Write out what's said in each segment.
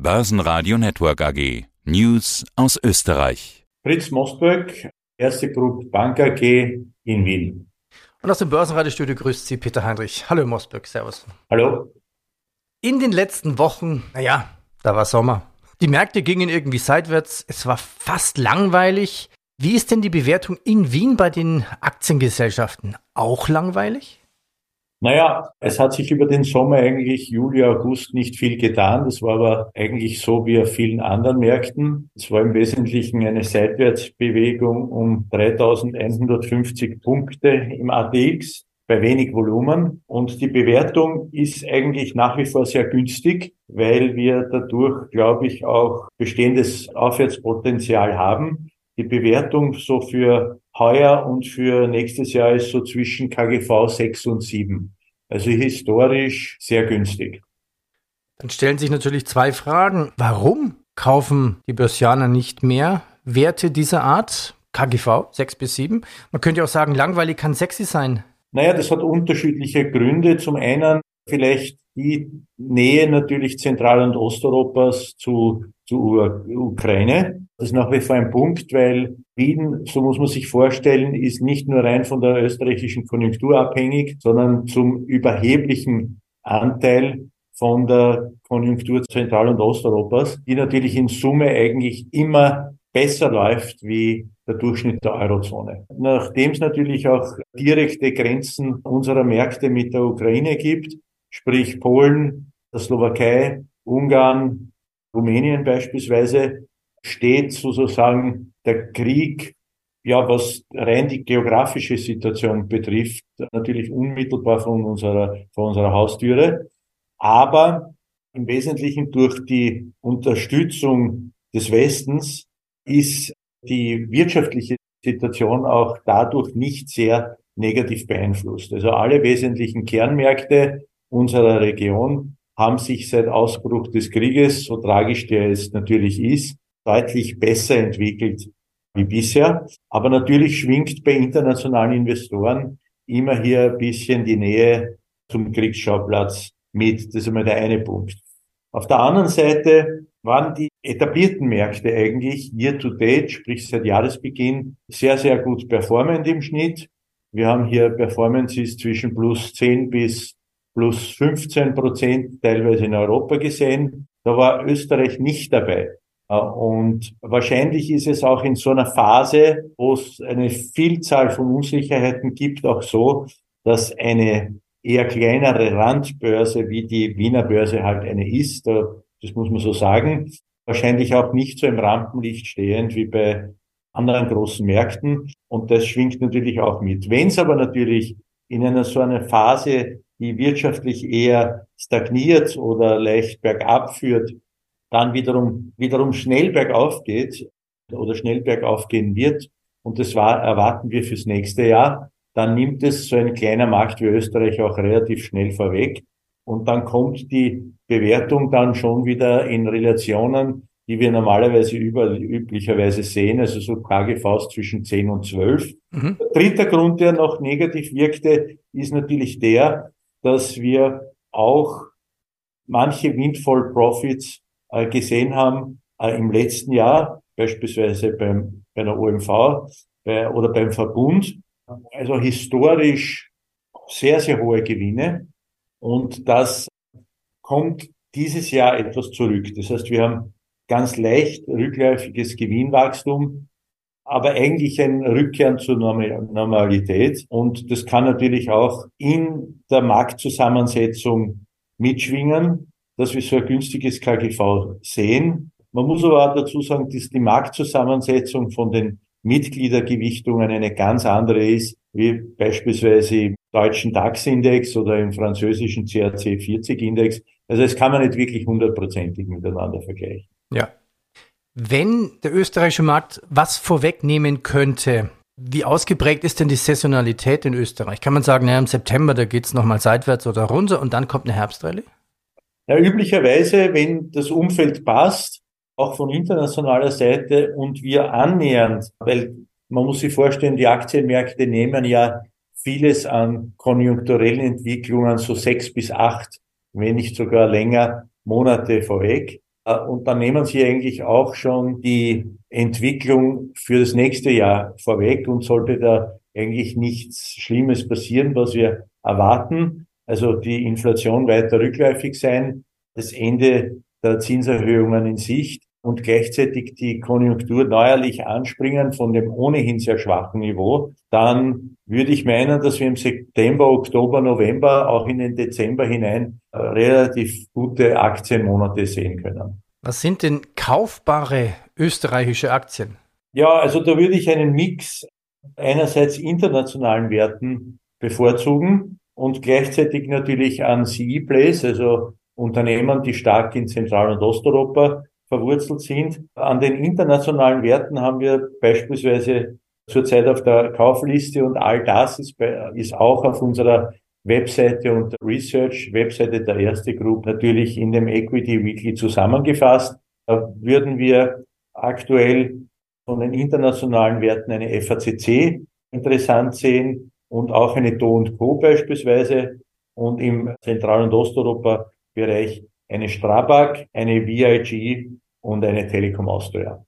Börsenradio Network AG. News aus Österreich. Fritz Mostberg, Erste Group Bank AG in Wien. Und aus dem Börsenradiostudio grüßt Sie Peter Heinrich. Hallo Mostberg, Servus. Hallo. In den letzten Wochen, naja, da war Sommer. Die Märkte gingen irgendwie seitwärts. Es war fast langweilig. Wie ist denn die Bewertung in Wien bei den Aktiengesellschaften? Auch langweilig? Naja, es hat sich über den Sommer eigentlich Juli, August nicht viel getan. Das war aber eigentlich so wie auf vielen anderen Märkten. Es war im Wesentlichen eine Seitwärtsbewegung um 3150 Punkte im ATX bei wenig Volumen. Und die Bewertung ist eigentlich nach wie vor sehr günstig, weil wir dadurch, glaube ich, auch bestehendes Aufwärtspotenzial haben. Die Bewertung so für heuer und für nächstes Jahr ist so zwischen KGV 6 und 7. Also historisch sehr günstig. Dann stellen sich natürlich zwei Fragen. Warum kaufen die Börsianer nicht mehr Werte dieser Art? KGV 6 bis 7. Man könnte auch sagen, langweilig kann sexy sein. Naja, das hat unterschiedliche Gründe. Zum einen vielleicht die Nähe natürlich Zentral- und Osteuropas zu, zu Ukraine. Das ist nach wie vor ein Punkt, weil Wien, so muss man sich vorstellen, ist nicht nur rein von der österreichischen Konjunktur abhängig, sondern zum überheblichen Anteil von der Konjunktur Zentral- und Osteuropas, die natürlich in Summe eigentlich immer besser läuft wie der Durchschnitt der Eurozone. Nachdem es natürlich auch direkte Grenzen unserer Märkte mit der Ukraine gibt, sprich Polen, der Slowakei, Ungarn, Rumänien beispielsweise, steht sozusagen der Krieg, ja, was rein die geografische Situation betrifft, natürlich unmittelbar von unserer, von unserer Haustüre. Aber im Wesentlichen durch die Unterstützung des Westens ist die wirtschaftliche Situation auch dadurch nicht sehr negativ beeinflusst. Also alle wesentlichen Kernmärkte unserer Region haben sich seit Ausbruch des Krieges, so tragisch der es natürlich ist, deutlich besser entwickelt wie bisher. Aber natürlich schwingt bei internationalen Investoren immer hier ein bisschen die Nähe zum Kriegsschauplatz mit. Das ist einmal der eine Punkt. Auf der anderen Seite waren die etablierten Märkte eigentlich year to date, sprich seit Jahresbeginn, sehr, sehr gut performend im Schnitt. Wir haben hier Performances zwischen plus 10 bis plus 15 Prozent teilweise in Europa gesehen. Da war Österreich nicht dabei. Äh, und wahrscheinlich ist es auch in so einer Phase, wo es eine Vielzahl von Unsicherheiten gibt, auch so, dass eine eher kleinere Randbörse wie die Wiener Börse halt eine ist, das muss man so sagen, wahrscheinlich auch nicht so im Rampenlicht stehend wie bei anderen großen Märkten. Und das schwingt natürlich auch mit. Wenn es aber natürlich in einer so einer Phase die wirtschaftlich eher stagniert oder leicht bergab führt, dann wiederum, wiederum schnell bergauf geht oder schnell bergauf gehen wird, und das war, erwarten wir fürs nächste Jahr, dann nimmt es so ein kleiner Markt wie Österreich auch relativ schnell vorweg. Und dann kommt die Bewertung dann schon wieder in Relationen, die wir normalerweise über, üblicherweise sehen, also so KGVs zwischen 10 und 12. Mhm. Der dritte Grund, der noch negativ wirkte, ist natürlich der, dass wir auch manche Windfall Profits gesehen haben äh, im letzten Jahr, beispielsweise beim, bei der OMV bei, oder beim Verbund. Also historisch sehr, sehr hohe Gewinne. Und das kommt dieses Jahr etwas zurück. Das heißt, wir haben ganz leicht rückläufiges Gewinnwachstum, aber eigentlich ein Rückkehren zur Normalität. Und das kann natürlich auch in der Marktzusammensetzung mitschwingen, dass wir so ein günstiges KGV sehen. Man muss aber auch dazu sagen, dass die Marktzusammensetzung von den Mitgliedergewichtungen eine ganz andere ist, wie beispielsweise im deutschen DAX-Index oder im französischen CAC 40-Index. Also das kann man nicht wirklich hundertprozentig miteinander vergleichen. Ja, wenn der österreichische Markt was vorwegnehmen könnte, wie ausgeprägt ist denn die Saisonalität in Österreich? Kann man sagen, naja, im September, da geht es nochmal seitwärts oder runter und dann kommt eine Herbstrallye? Ja, üblicherweise, wenn das Umfeld passt, auch von internationaler Seite und wir annähernd, weil man muss sich vorstellen, die Aktienmärkte nehmen ja vieles an konjunkturellen Entwicklungen so sechs bis acht, wenn nicht sogar länger Monate vorweg. Äh, und dann nehmen Sie eigentlich auch schon die Entwicklung für das nächste Jahr vorweg und sollte da eigentlich nichts Schlimmes passieren, was wir erwarten. Also die Inflation weiter rückläufig sein, das Ende der Zinserhöhungen in Sicht und gleichzeitig die Konjunktur neuerlich anspringen von dem ohnehin sehr schwachen Niveau, dann würde ich meinen, dass wir im September, Oktober, November auch in den Dezember hinein äh, relativ gute Aktienmonate sehen können. Was sind denn kaufbare österreichische Aktien? Ja, also da würde ich einen Mix einerseits internationalen Werten bevorzugen und gleichzeitig natürlich an CE-Plays, also Unternehmen, die stark in Zentral- und Osteuropa verwurzelt sind. An den internationalen Werten haben wir beispielsweise zurzeit auf der Kaufliste und all das ist, bei, ist auch auf unserer Webseite und Research, Webseite der Erste Group natürlich in dem Equity Weekly zusammengefasst. Da würden wir aktuell von den internationalen Werten eine FACC interessant sehen und auch eine Do Co beispielsweise und im Zentral- und Osteuropa-Bereich eine Strabag, eine VIG und eine Telekom Austria.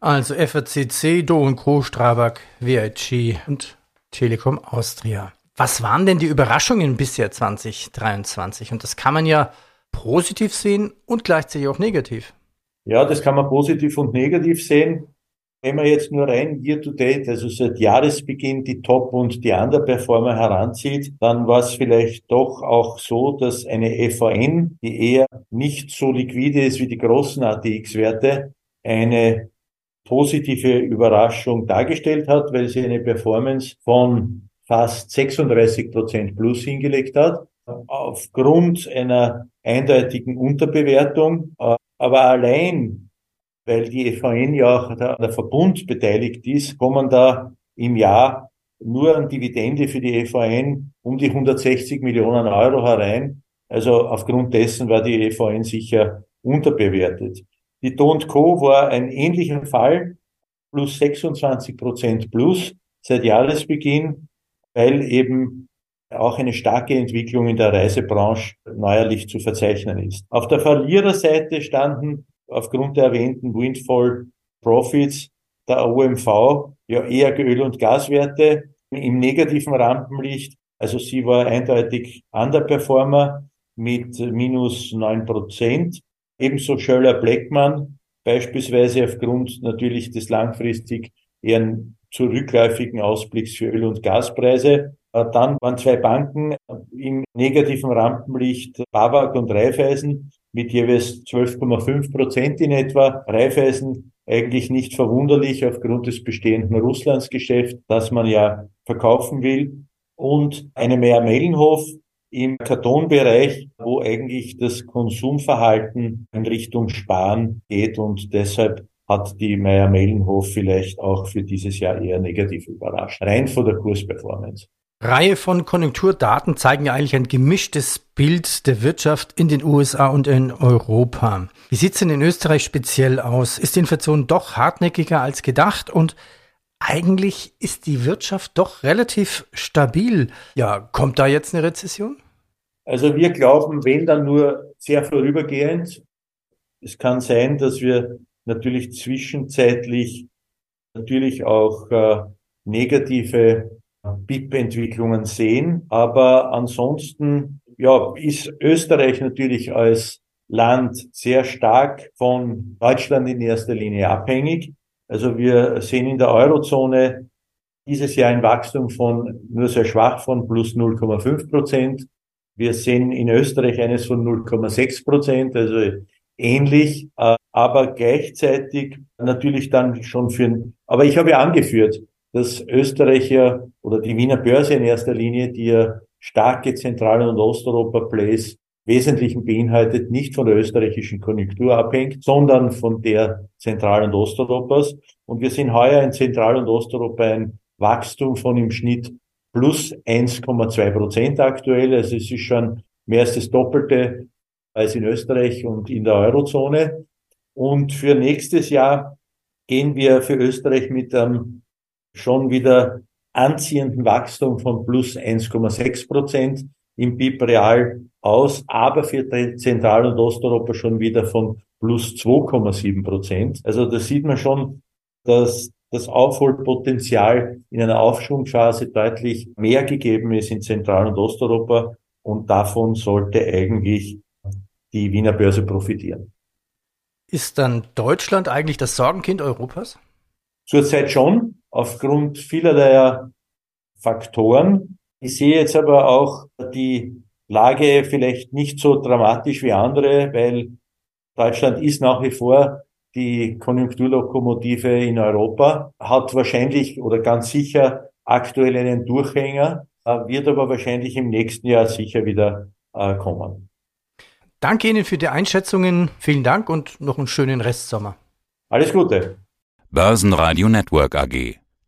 Also FACC, Do Co, Strabag, VIG und Telekom Austria. Was waren denn die Überraschungen bisher 2023? Und das kann man ja positiv sehen und gleichzeitig auch negativ. Ja, das kann man positiv und negativ sehen. Wenn man jetzt nur rein year to date, also seit Jahresbeginn die Top- und die Underperformer heranzieht, dann war es vielleicht doch auch so, dass eine EVN, die eher nicht so liquide ist wie die großen ATX-Werte, eine positive Überraschung dargestellt hat, weil sie eine Performance von fast 36 Prozent plus hingelegt hat, aufgrund einer eindeutigen Unterbewertung. Aber allein weil die EVN ja auch an der Verbund beteiligt ist, kommen da im Jahr nur an Dividende für die EVN um die 160 Millionen Euro herein. Also aufgrund dessen war die EVN sicher unterbewertet. Die Do Co. war ein ähnlicher Fall, plus 26 Prozent plus seit Jahresbeginn, weil eben auch eine starke Entwicklung in der Reisebranche neuerlich zu verzeichnen ist. Auf der Verliererseite standen aufgrund der erwähnten Windfall Profits der OMV ja eher Öl- und Gaswerte im negativen Rampenlicht. Also sie war eindeutig Underperformer mit minus neun Prozent. Ebenso Schöller Blackman, beispielsweise aufgrund natürlich des langfristig eher zurückläufigen Ausblicks für Öl- und Gaspreise. Äh, dann waren zwei Banken im negativen Rampenlicht, Babak und Raiffeisen, mit jeweils 12,5 Prozent in etwa. Raiffeisen eigentlich nicht verwunderlich aufgrund des bestehenden Russlandsgeschäfts, das man ja verkaufen will. Und eine Meyer-Mellenhof im Kartonbereich, wo eigentlich das Konsumverhalten in Richtung Sparen geht und deshalb hat die Meyer-Mellenhof vielleicht auch für dieses Jahr eher negativ überrascht, rein von der Kursperformance. Reihe von Konjunkturdaten zeigen ja eigentlich ein gemischtes Bild der Wirtschaft in den USA und in Europa. Wie sieht es denn in Österreich speziell aus? Ist die Inflation doch hartnäckiger als gedacht und eigentlich ist die Wirtschaft doch relativ stabil. Ja, kommt da jetzt eine Rezession? Also wir glauben, wenn dann nur sehr vorübergehend. Es kann sein, dass wir natürlich zwischenzeitlich natürlich auch äh, negative BIP-Entwicklungen sehen. Aber ansonsten ja, ist Österreich natürlich als Land sehr stark von Deutschland in erster Linie abhängig. Also wir sehen in der Eurozone dieses Jahr ein Wachstum von nur sehr schwach von plus 0,5 Prozent. Wir sehen in Österreich eines von 0,6 Prozent, also ähnlich, äh, aber gleichzeitig natürlich dann schon für, aber ich habe ja angeführt, dass Österreicher oder die Wiener Börse in erster Linie, die ja starke Zentral- und Osteuropa-Plays Wesentlichen beinhaltet, nicht von der österreichischen Konjunktur abhängt, sondern von der Zentral- und Osteuropas. Und wir sehen heuer in Zentral- und Osteuropa ein Wachstum von im Schnitt plus 1,2 Prozent aktuell. Also es ist schon mehr als das Doppelte als in Österreich und in der Eurozone. Und für nächstes Jahr gehen wir für Österreich mit einem schon wieder anziehenden Wachstum von plus 1,6 Prozent im BIP real aus, aber für Zentral- und Osteuropa schon wieder von plus 2,7 Prozent. Also da sieht man schon, dass das Aufholpotenzial in einer Aufschwungphase deutlich mehr gegeben ist in Zentral- und Osteuropa und davon sollte eigentlich die Wiener Börse profitieren. Ist dann Deutschland eigentlich das Sorgenkind Europas? Zurzeit schon, aufgrund vielerlei Faktoren. Ich sehe jetzt aber auch die Lage vielleicht nicht so dramatisch wie andere, weil Deutschland ist nach wie vor die Konjunkturlokomotive in Europa, hat wahrscheinlich oder ganz sicher aktuell einen Durchhänger, äh, wird aber wahrscheinlich im nächsten Jahr sicher wieder äh, kommen. Danke Ihnen für die Einschätzungen. Vielen Dank und noch einen schönen Restsommer. Alles Gute. Börsenradio Network AG.